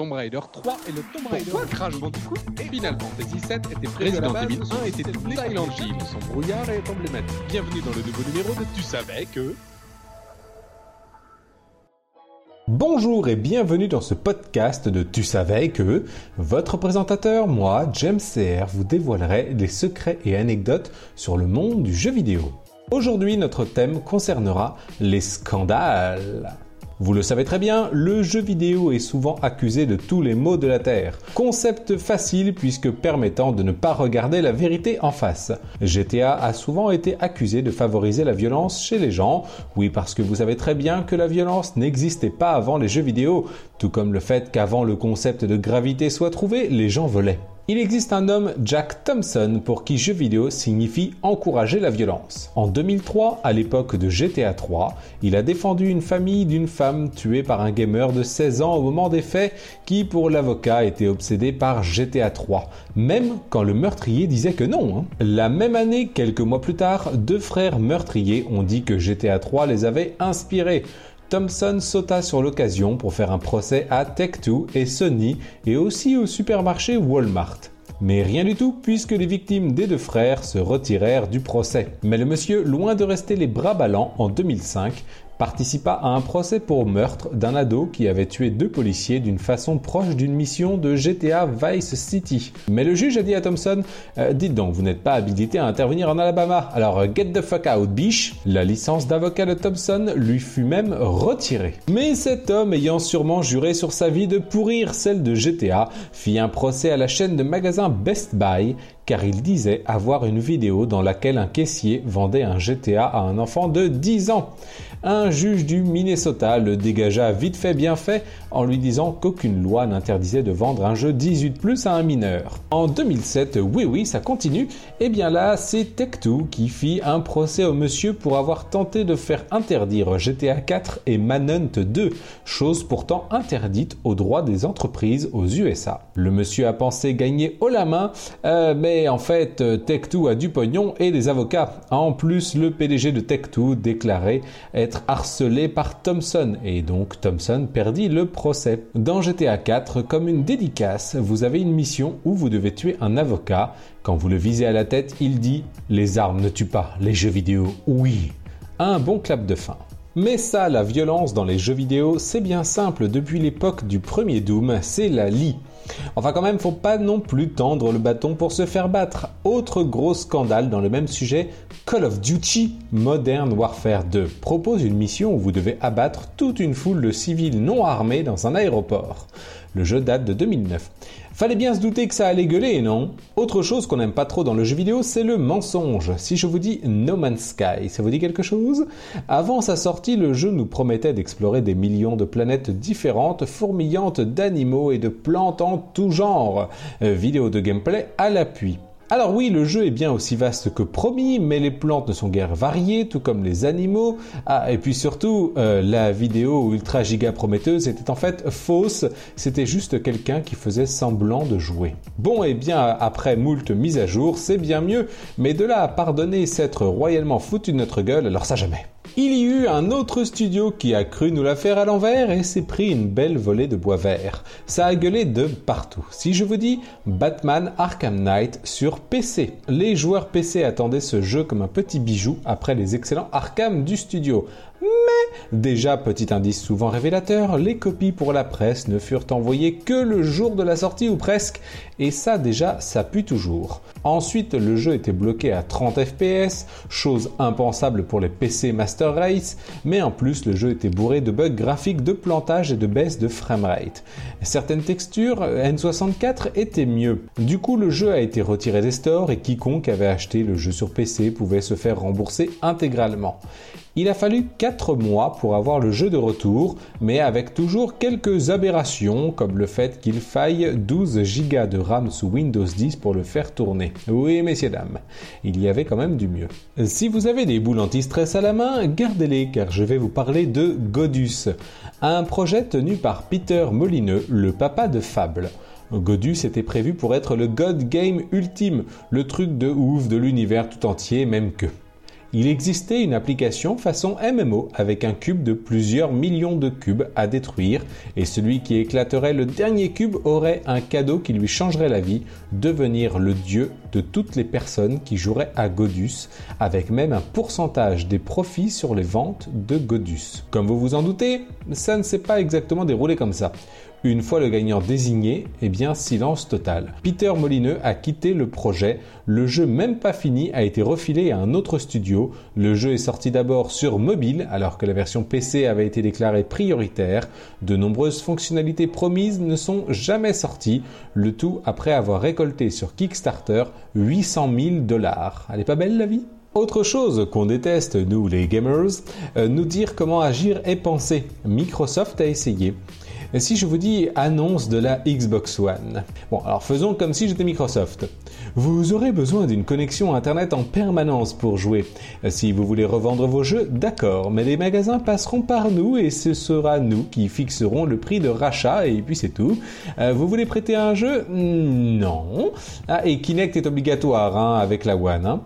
Tomb Raider 3 et le Tomb Raider Pourquoi Crash Bandicoot Final Fantasy 7 était prévu Resident Evil 1 était tout Silent Hill. Son brouillard est emblématique. Bienvenue dans le nouveau numéro de Tu savais que... Bonjour et bienvenue dans ce podcast de Tu savais que votre présentateur, moi, James CR, vous dévoilerai les secrets et anecdotes sur le monde du jeu vidéo. Aujourd'hui, notre thème concernera les scandales. Vous le savez très bien, le jeu vidéo est souvent accusé de tous les maux de la Terre. Concept facile puisque permettant de ne pas regarder la vérité en face. GTA a souvent été accusé de favoriser la violence chez les gens. Oui, parce que vous savez très bien que la violence n'existait pas avant les jeux vidéo, tout comme le fait qu'avant le concept de gravité soit trouvé, les gens volaient. Il existe un homme, Jack Thompson, pour qui jeu vidéo signifie encourager la violence. En 2003, à l'époque de GTA 3, il a défendu une famille d'une femme tuée par un gamer de 16 ans au moment des faits qui, pour l'avocat, était obsédé par GTA 3, même quand le meurtrier disait que non. Hein. La même année, quelques mois plus tard, deux frères meurtriers ont dit que GTA 3 les avait inspirés. Thompson sauta sur l'occasion pour faire un procès à Tech2 et Sony et aussi au supermarché Walmart. Mais rien du tout puisque les victimes des deux frères se retirèrent du procès. Mais le monsieur, loin de rester les bras ballants en 2005, participa à un procès pour meurtre d'un ado qui avait tué deux policiers d'une façon proche d'une mission de GTA Vice City. Mais le juge a dit à Thompson euh, Dites donc, vous n'êtes pas habilité à intervenir en Alabama, alors euh, get the fuck out, biche La licence d'avocat de Thompson lui fut même retirée. Mais cet homme, ayant sûrement juré sur sa vie de pourrir celle de GTA, fit un procès à la chaîne de magasins Best Buy car il disait avoir une vidéo dans laquelle un caissier vendait un GTA à un enfant de 10 ans. Un juge du Minnesota le dégagea vite fait bien fait en lui disant qu'aucune loi n'interdisait de vendre un jeu 18 plus à un mineur. En 2007, oui oui, ça continue, et eh bien là, c'est Tech2 qui fit un procès au monsieur pour avoir tenté de faire interdire GTA 4 et Manhunt 2, chose pourtant interdite aux droits des entreprises aux USA. Le monsieur a pensé gagner haut la main, euh, mais en fait, Tech2 a du pognon et des avocats. En plus, le PDG de Tech2 déclarait être harcelé par Thompson et donc Thompson perdit le procès. Dans GTA 4, comme une dédicace, vous avez une mission où vous devez tuer un avocat. Quand vous le visez à la tête, il dit Les armes ne tuent pas, les jeux vidéo, oui. Un bon clap de fin. Mais ça, la violence dans les jeux vidéo, c'est bien simple depuis l'époque du premier Doom, c'est la lie. Enfin quand même, faut pas non plus tendre le bâton pour se faire battre. Autre gros scandale dans le même sujet, Call of Duty Modern Warfare 2 propose une mission où vous devez abattre toute une foule de civils non armés dans un aéroport. Le jeu date de 2009. Fallait bien se douter que ça allait gueuler, non? Autre chose qu'on n'aime pas trop dans le jeu vidéo, c'est le mensonge. Si je vous dis No Man's Sky, ça vous dit quelque chose? Avant sa sortie, le jeu nous promettait d'explorer des millions de planètes différentes, fourmillantes d'animaux et de plantes en tout genre. Euh, vidéo de gameplay à l'appui. Alors oui, le jeu est bien aussi vaste que promis, mais les plantes ne sont guère variées, tout comme les animaux. Ah, et puis surtout, euh, la vidéo ultra giga prometteuse était en fait fausse, c'était juste quelqu'un qui faisait semblant de jouer. Bon, et bien après moult mises à jour, c'est bien mieux, mais de là à pardonner s'être royalement foutu de notre gueule, alors ça jamais. Il y eut un autre studio qui a cru nous la faire à l'envers et s'est pris une belle volée de bois vert. Ça a gueulé de partout. Si je vous dis Batman Arkham Knight sur PC, les joueurs PC attendaient ce jeu comme un petit bijou après les excellents Arkham du studio. Mais, déjà petit indice souvent révélateur, les copies pour la presse ne furent envoyées que le jour de la sortie ou presque, et ça déjà ça pue toujours. Ensuite le jeu était bloqué à 30 fps, chose impensable pour les PC Master Race, mais en plus le jeu était bourré de bugs graphiques de plantage et de baisse de framerate. Certaines textures N64 étaient mieux. Du coup le jeu a été retiré des stores et quiconque avait acheté le jeu sur PC pouvait se faire rembourser intégralement. Il a fallu 4 mois pour avoir le jeu de retour, mais avec toujours quelques aberrations, comme le fait qu'il faille 12 Go de RAM sous Windows 10 pour le faire tourner. Oui, messieurs, dames, il y avait quand même du mieux. Si vous avez des boules anti-stress à la main, gardez-les, car je vais vous parler de Godus, un projet tenu par Peter Molineux, le papa de Fable. Godus était prévu pour être le God Game ultime, le truc de ouf de l'univers tout entier, même que. Il existait une application façon MMO avec un cube de plusieurs millions de cubes à détruire et celui qui éclaterait le dernier cube aurait un cadeau qui lui changerait la vie, devenir le dieu de toutes les personnes qui joueraient à Godus, avec même un pourcentage des profits sur les ventes de Godus. Comme vous vous en doutez, ça ne s'est pas exactement déroulé comme ça. Une fois le gagnant désigné, eh bien silence total. Peter Molineux a quitté le projet, le jeu même pas fini a été refilé à un autre studio, le jeu est sorti d'abord sur mobile alors que la version PC avait été déclarée prioritaire, de nombreuses fonctionnalités promises ne sont jamais sorties, le tout après avoir récolté sur Kickstarter 800 000 dollars. Elle est pas belle la vie? Autre chose qu'on déteste, nous les gamers, euh, nous dire comment agir et penser. Microsoft a essayé si je vous dis annonce de la Xbox One? Bon, alors faisons comme si j'étais Microsoft. Vous aurez besoin d'une connexion Internet en permanence pour jouer. Si vous voulez revendre vos jeux, d'accord, mais les magasins passeront par nous et ce sera nous qui fixerons le prix de rachat et puis c'est tout. Euh, vous voulez prêter un jeu? Non. Ah, et Kinect est obligatoire hein, avec la One. Hein.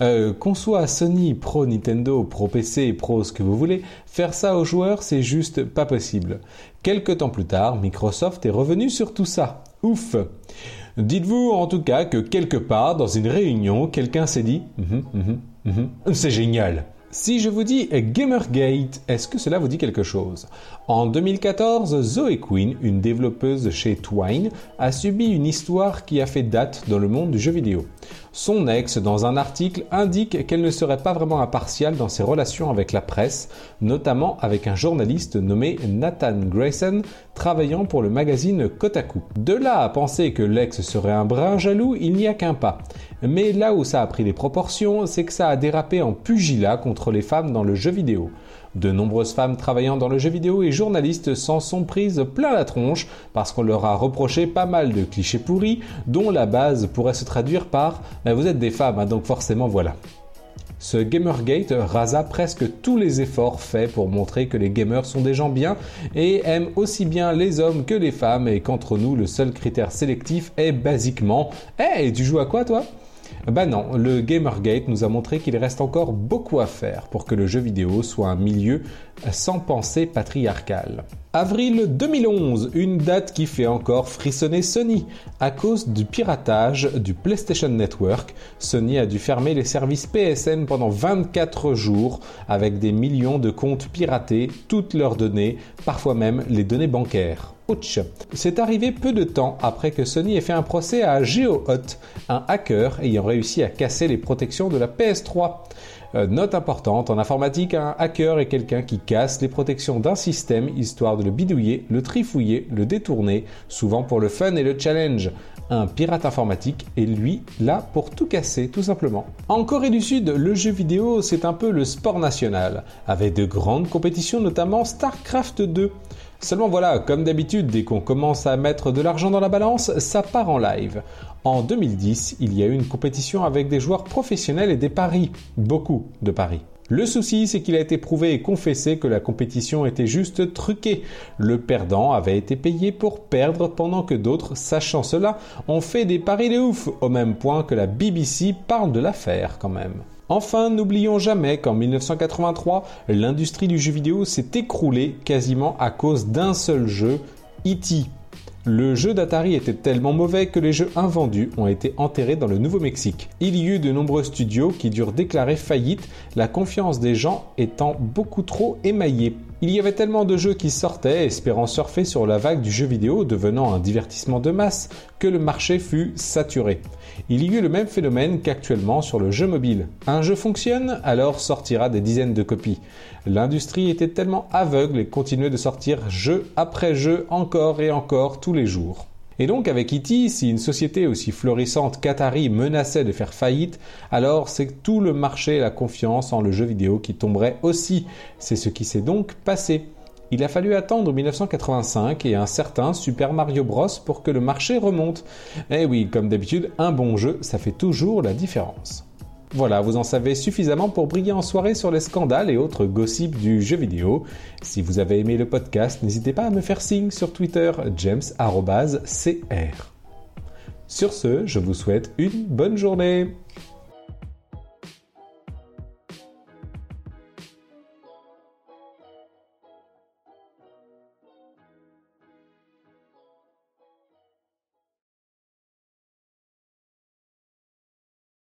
Euh, qu'on soit Sony, Pro Nintendo, Pro PC, Pro ce que vous voulez, faire ça aux joueurs, c'est juste pas possible. Quelque temps plus tard, Microsoft est revenu sur tout ça. Ouf Dites-vous en tout cas que quelque part, dans une réunion, quelqu'un s'est dit mhm, mhm, mhm, C'est génial si je vous dis Gamergate, est-ce que cela vous dit quelque chose? En 2014, Zoe Quinn, une développeuse chez Twine, a subi une histoire qui a fait date dans le monde du jeu vidéo. Son ex, dans un article, indique qu'elle ne serait pas vraiment impartiale dans ses relations avec la presse, notamment avec un journaliste nommé Nathan Grayson, travaillant pour le magazine Kotaku. De là à penser que l'ex serait un brin jaloux, il n'y a qu'un pas. Mais là où ça a pris des proportions, c'est que ça a dérapé en pugilat contre les femmes dans le jeu vidéo. De nombreuses femmes travaillant dans le jeu vidéo et journalistes s'en sont prises plein la tronche parce qu'on leur a reproché pas mal de clichés pourris dont la base pourrait se traduire par ben, vous êtes des femmes, hein, donc forcément voilà. Ce Gamergate rasa presque tous les efforts faits pour montrer que les gamers sont des gens bien et aiment aussi bien les hommes que les femmes et qu'entre nous le seul critère sélectif est basiquement Hey, tu joues à quoi toi? Bah non, le Gamergate nous a montré qu'il reste encore beaucoup à faire pour que le jeu vidéo soit un milieu sans pensée patriarcale. Avril 2011, une date qui fait encore frissonner Sony. À cause du piratage du PlayStation Network, Sony a dû fermer les services PSN pendant 24 jours avec des millions de comptes piratés, toutes leurs données, parfois même les données bancaires. C'est arrivé peu de temps après que Sony ait fait un procès à GeoHot, un hacker ayant réussi à casser les protections de la PS3. Euh, note importante, en informatique, un hacker est quelqu'un qui casse les protections d'un système histoire de le bidouiller, le trifouiller, le détourner, souvent pour le fun et le challenge. Un pirate informatique est lui là pour tout casser, tout simplement. En Corée du Sud, le jeu vidéo c'est un peu le sport national, avec de grandes compétitions, notamment StarCraft 2. Seulement voilà, comme d'habitude, dès qu'on commence à mettre de l'argent dans la balance, ça part en live. En 2010, il y a eu une compétition avec des joueurs professionnels et des paris. Beaucoup de paris. Le souci, c'est qu'il a été prouvé et confessé que la compétition était juste truquée. Le perdant avait été payé pour perdre pendant que d'autres, sachant cela, ont fait des paris de ouf, au même point que la BBC parle de l'affaire quand même. Enfin, n'oublions jamais qu'en 1983, l'industrie du jeu vidéo s'est écroulée quasiment à cause d'un seul jeu, E.T. Le jeu d'Atari était tellement mauvais que les jeux invendus ont été enterrés dans le Nouveau-Mexique. Il y eut de nombreux studios qui durent déclarer faillite, la confiance des gens étant beaucoup trop émaillée. Il y avait tellement de jeux qui sortaient, espérant surfer sur la vague du jeu vidéo devenant un divertissement de masse, que le marché fut saturé. Il y eut le même phénomène qu'actuellement sur le jeu mobile. Un jeu fonctionne, alors sortira des dizaines de copies. L'industrie était tellement aveugle et continuait de sortir jeu après jeu encore et encore tous les jours. Et donc avec E.T., si une société aussi florissante qu'Atari menaçait de faire faillite, alors c'est tout le marché et la confiance en le jeu vidéo qui tomberait aussi. C'est ce qui s'est donc passé. Il a fallu attendre 1985 et un certain Super Mario Bros pour que le marché remonte. Eh oui, comme d'habitude, un bon jeu, ça fait toujours la différence. Voilà, vous en savez suffisamment pour briller en soirée sur les scandales et autres gossips du jeu vidéo. Si vous avez aimé le podcast, n'hésitez pas à me faire signe sur Twitter, james.cr. Sur ce, je vous souhaite une bonne journée.